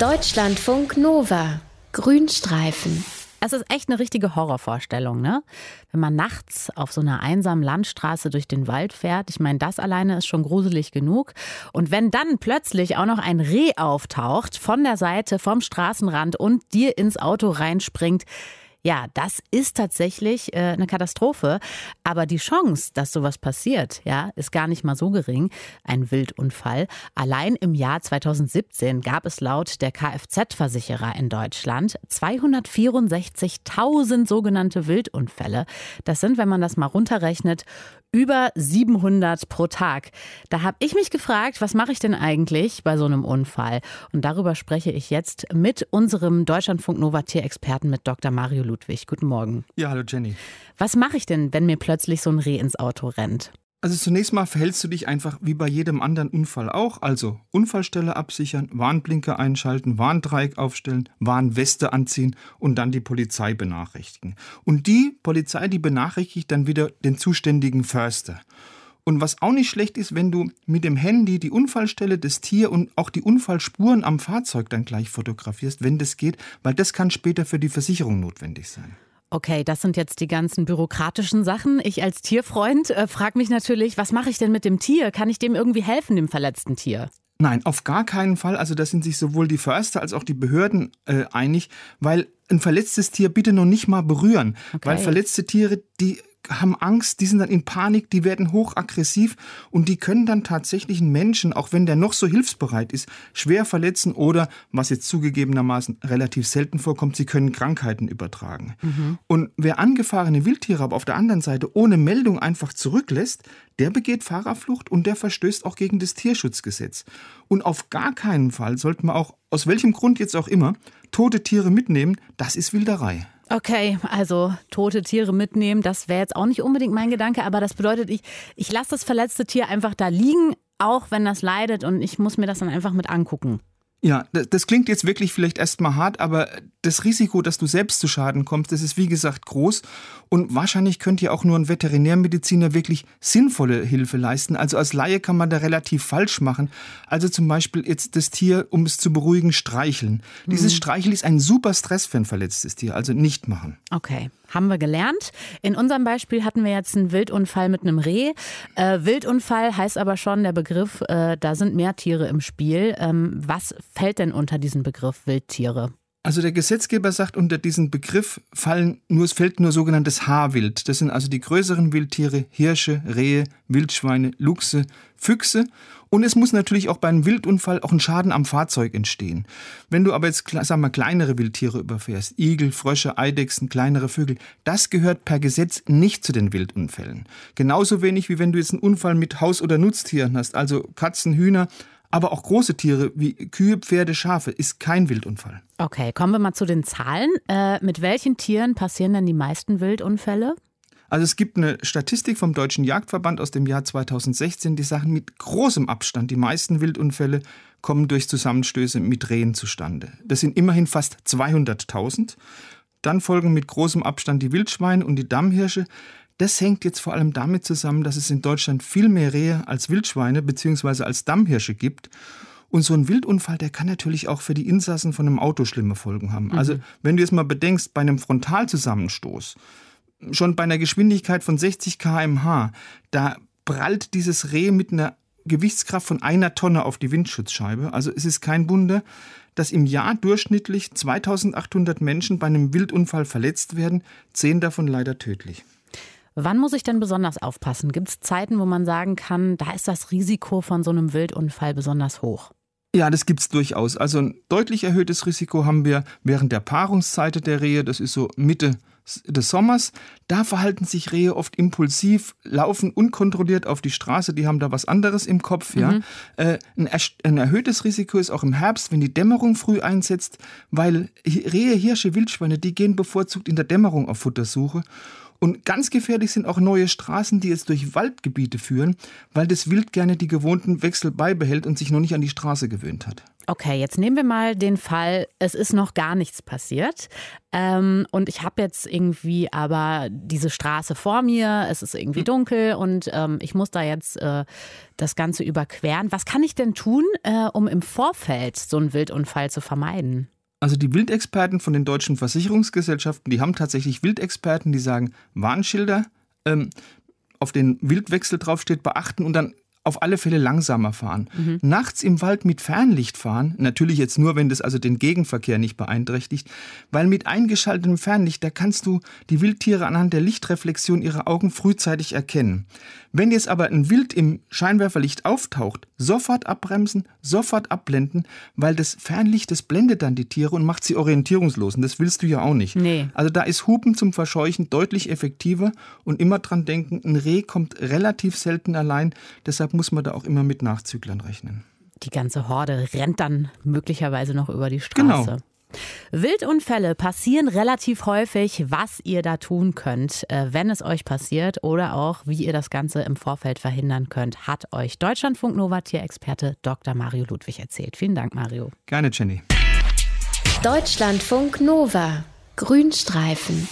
Deutschlandfunk Nova. Grünstreifen. Es ist echt eine richtige Horrorvorstellung, ne? Wenn man nachts auf so einer einsamen Landstraße durch den Wald fährt, ich meine, das alleine ist schon gruselig genug. Und wenn dann plötzlich auch noch ein Reh auftaucht von der Seite, vom Straßenrand und dir ins Auto reinspringt, ja, das ist tatsächlich äh, eine Katastrophe. Aber die Chance, dass sowas passiert, ja, ist gar nicht mal so gering. Ein Wildunfall. Allein im Jahr 2017 gab es laut der Kfz-Versicherer in Deutschland 264.000 sogenannte Wildunfälle. Das sind, wenn man das mal runterrechnet, über 700 pro Tag. Da habe ich mich gefragt, was mache ich denn eigentlich bei so einem Unfall? Und darüber spreche ich jetzt mit unserem Deutschlandfunk Nova Tierexperten mit Dr. Mario Ludwig. Guten Morgen. Ja, hallo Jenny. Was mache ich denn, wenn mir plötzlich so ein Reh ins Auto rennt? Also zunächst mal verhältst du dich einfach wie bei jedem anderen Unfall auch. Also Unfallstelle absichern, Warnblinker einschalten, Warndreieck aufstellen, Warnweste anziehen und dann die Polizei benachrichtigen. Und die Polizei, die benachrichtigt dann wieder den zuständigen Förster. Und was auch nicht schlecht ist, wenn du mit dem Handy die Unfallstelle des Tier und auch die Unfallspuren am Fahrzeug dann gleich fotografierst, wenn das geht, weil das kann später für die Versicherung notwendig sein. Okay, das sind jetzt die ganzen bürokratischen Sachen. Ich als Tierfreund äh, frage mich natürlich, was mache ich denn mit dem Tier? Kann ich dem irgendwie helfen, dem verletzten Tier? Nein, auf gar keinen Fall. Also da sind sich sowohl die Förster als auch die Behörden äh, einig, weil ein verletztes Tier bitte noch nicht mal berühren. Okay. Weil verletzte Tiere, die haben Angst, die sind dann in Panik, die werden hochaggressiv und die können dann tatsächlich einen Menschen, auch wenn der noch so hilfsbereit ist, schwer verletzen oder, was jetzt zugegebenermaßen relativ selten vorkommt, sie können Krankheiten übertragen. Mhm. Und wer angefahrene Wildtiere aber auf der anderen Seite ohne Meldung einfach zurücklässt, der begeht Fahrerflucht und der verstößt auch gegen das Tierschutzgesetz. Und auf gar keinen Fall sollte man auch, aus welchem Grund jetzt auch immer, tote Tiere mitnehmen, das ist Wilderei. Okay, also tote Tiere mitnehmen, das wäre jetzt auch nicht unbedingt mein Gedanke, aber das bedeutet, ich, ich lasse das verletzte Tier einfach da liegen, auch wenn das leidet und ich muss mir das dann einfach mit angucken. Ja, das klingt jetzt wirklich vielleicht erstmal hart, aber das Risiko, dass du selbst zu Schaden kommst, das ist wie gesagt groß und wahrscheinlich könnte ja auch nur ein Veterinärmediziner wirklich sinnvolle Hilfe leisten. Also als Laie kann man da relativ falsch machen. Also zum Beispiel jetzt das Tier, um es zu beruhigen, streicheln. Mhm. Dieses Streicheln ist ein super Stress für ein verletztes Tier, also nicht machen. Okay, haben wir gelernt. In unserem Beispiel hatten wir jetzt einen Wildunfall mit einem Reh. Äh, Wildunfall heißt aber schon der Begriff, äh, da sind mehr Tiere im Spiel. Ähm, was fällt denn unter diesen Begriff Wildtiere? Also der Gesetzgeber sagt, unter diesen Begriff fallen nur, es fällt nur sogenanntes Haarwild. Das sind also die größeren Wildtiere, Hirsche, Rehe, Wildschweine, Luchse, Füchse. Und es muss natürlich auch bei einem Wildunfall auch ein Schaden am Fahrzeug entstehen. Wenn du aber jetzt, sag mal, kleinere Wildtiere überfährst, Igel, Frösche, Eidechsen, kleinere Vögel, das gehört per Gesetz nicht zu den Wildunfällen. Genauso wenig wie wenn du jetzt einen Unfall mit Haus- oder Nutztieren hast, also Katzen, Hühner, aber auch große Tiere wie Kühe, Pferde, Schafe ist kein Wildunfall. Okay, kommen wir mal zu den Zahlen. Äh, mit welchen Tieren passieren denn die meisten Wildunfälle? Also es gibt eine Statistik vom Deutschen Jagdverband aus dem Jahr 2016, die sagen mit großem Abstand, die meisten Wildunfälle kommen durch Zusammenstöße mit Rehen zustande. Das sind immerhin fast 200.000. Dann folgen mit großem Abstand die Wildschweine und die Dammhirsche. Das hängt jetzt vor allem damit zusammen, dass es in Deutschland viel mehr Rehe als Wildschweine bzw. als Dammhirsche gibt. Und so ein Wildunfall, der kann natürlich auch für die Insassen von einem Auto schlimme Folgen haben. Mhm. Also wenn du jetzt mal bedenkst, bei einem Frontalzusammenstoß, schon bei einer Geschwindigkeit von 60 km/h, da prallt dieses Reh mit einer Gewichtskraft von einer Tonne auf die Windschutzscheibe. Also es ist kein Wunder, dass im Jahr durchschnittlich 2800 Menschen bei einem Wildunfall verletzt werden, zehn davon leider tödlich. Wann muss ich denn besonders aufpassen? Gibt es Zeiten, wo man sagen kann, da ist das Risiko von so einem Wildunfall besonders hoch? Ja, das gibt es durchaus. Also ein deutlich erhöhtes Risiko haben wir während der Paarungszeit der Rehe, das ist so Mitte des Sommers. Da verhalten sich Rehe oft impulsiv, laufen unkontrolliert auf die Straße, die haben da was anderes im Kopf. Ja? Mhm. Äh, ein, ein, erhöhtes Risiko ist auch im Herbst, wenn die Dämmerung früh einsetzt, weil Rehe, Hirsche, Wildschweine, die gehen bevorzugt in der Dämmerung auf Futtersuche. Und ganz gefährlich sind auch neue Straßen, die jetzt durch Waldgebiete führen, weil das Wild gerne die gewohnten Wechsel beibehält und sich noch nicht an die Straße gewöhnt hat. Okay, jetzt nehmen wir mal den Fall, es ist noch gar nichts passiert. Ähm, und ich habe jetzt irgendwie aber diese Straße vor mir, es ist irgendwie hm. dunkel und ähm, ich muss da jetzt äh, das Ganze überqueren. Was kann ich denn tun, äh, um im Vorfeld so einen Wildunfall zu vermeiden? Also die Wildexperten von den deutschen Versicherungsgesellschaften, die haben tatsächlich Wildexperten, die sagen, Warnschilder, ähm, auf den Wildwechsel draufsteht, beachten und dann auf alle Fälle langsamer fahren. Mhm. Nachts im Wald mit Fernlicht fahren, natürlich jetzt nur, wenn das also den Gegenverkehr nicht beeinträchtigt, weil mit eingeschaltetem Fernlicht, da kannst du die Wildtiere anhand der Lichtreflexion ihrer Augen frühzeitig erkennen. Wenn jetzt aber ein Wild im Scheinwerferlicht auftaucht, sofort abbremsen, sofort abblenden, weil das Fernlicht, das blendet dann die Tiere und macht sie orientierungslos. Und das willst du ja auch nicht. Nee. Also da ist Hupen zum Verscheuchen deutlich effektiver und immer dran denken, ein Reh kommt relativ selten allein. Deshalb muss man da auch immer mit Nachzüglern rechnen. Die ganze Horde rennt dann möglicherweise noch über die Straße. Genau. Wildunfälle passieren relativ häufig, was ihr da tun könnt, äh, wenn es euch passiert oder auch, wie ihr das Ganze im Vorfeld verhindern könnt, hat euch Deutschlandfunk Nova Tierexperte Dr. Mario Ludwig erzählt. Vielen Dank, Mario. Gerne, Jenny. Deutschlandfunk Nova Grünstreifen.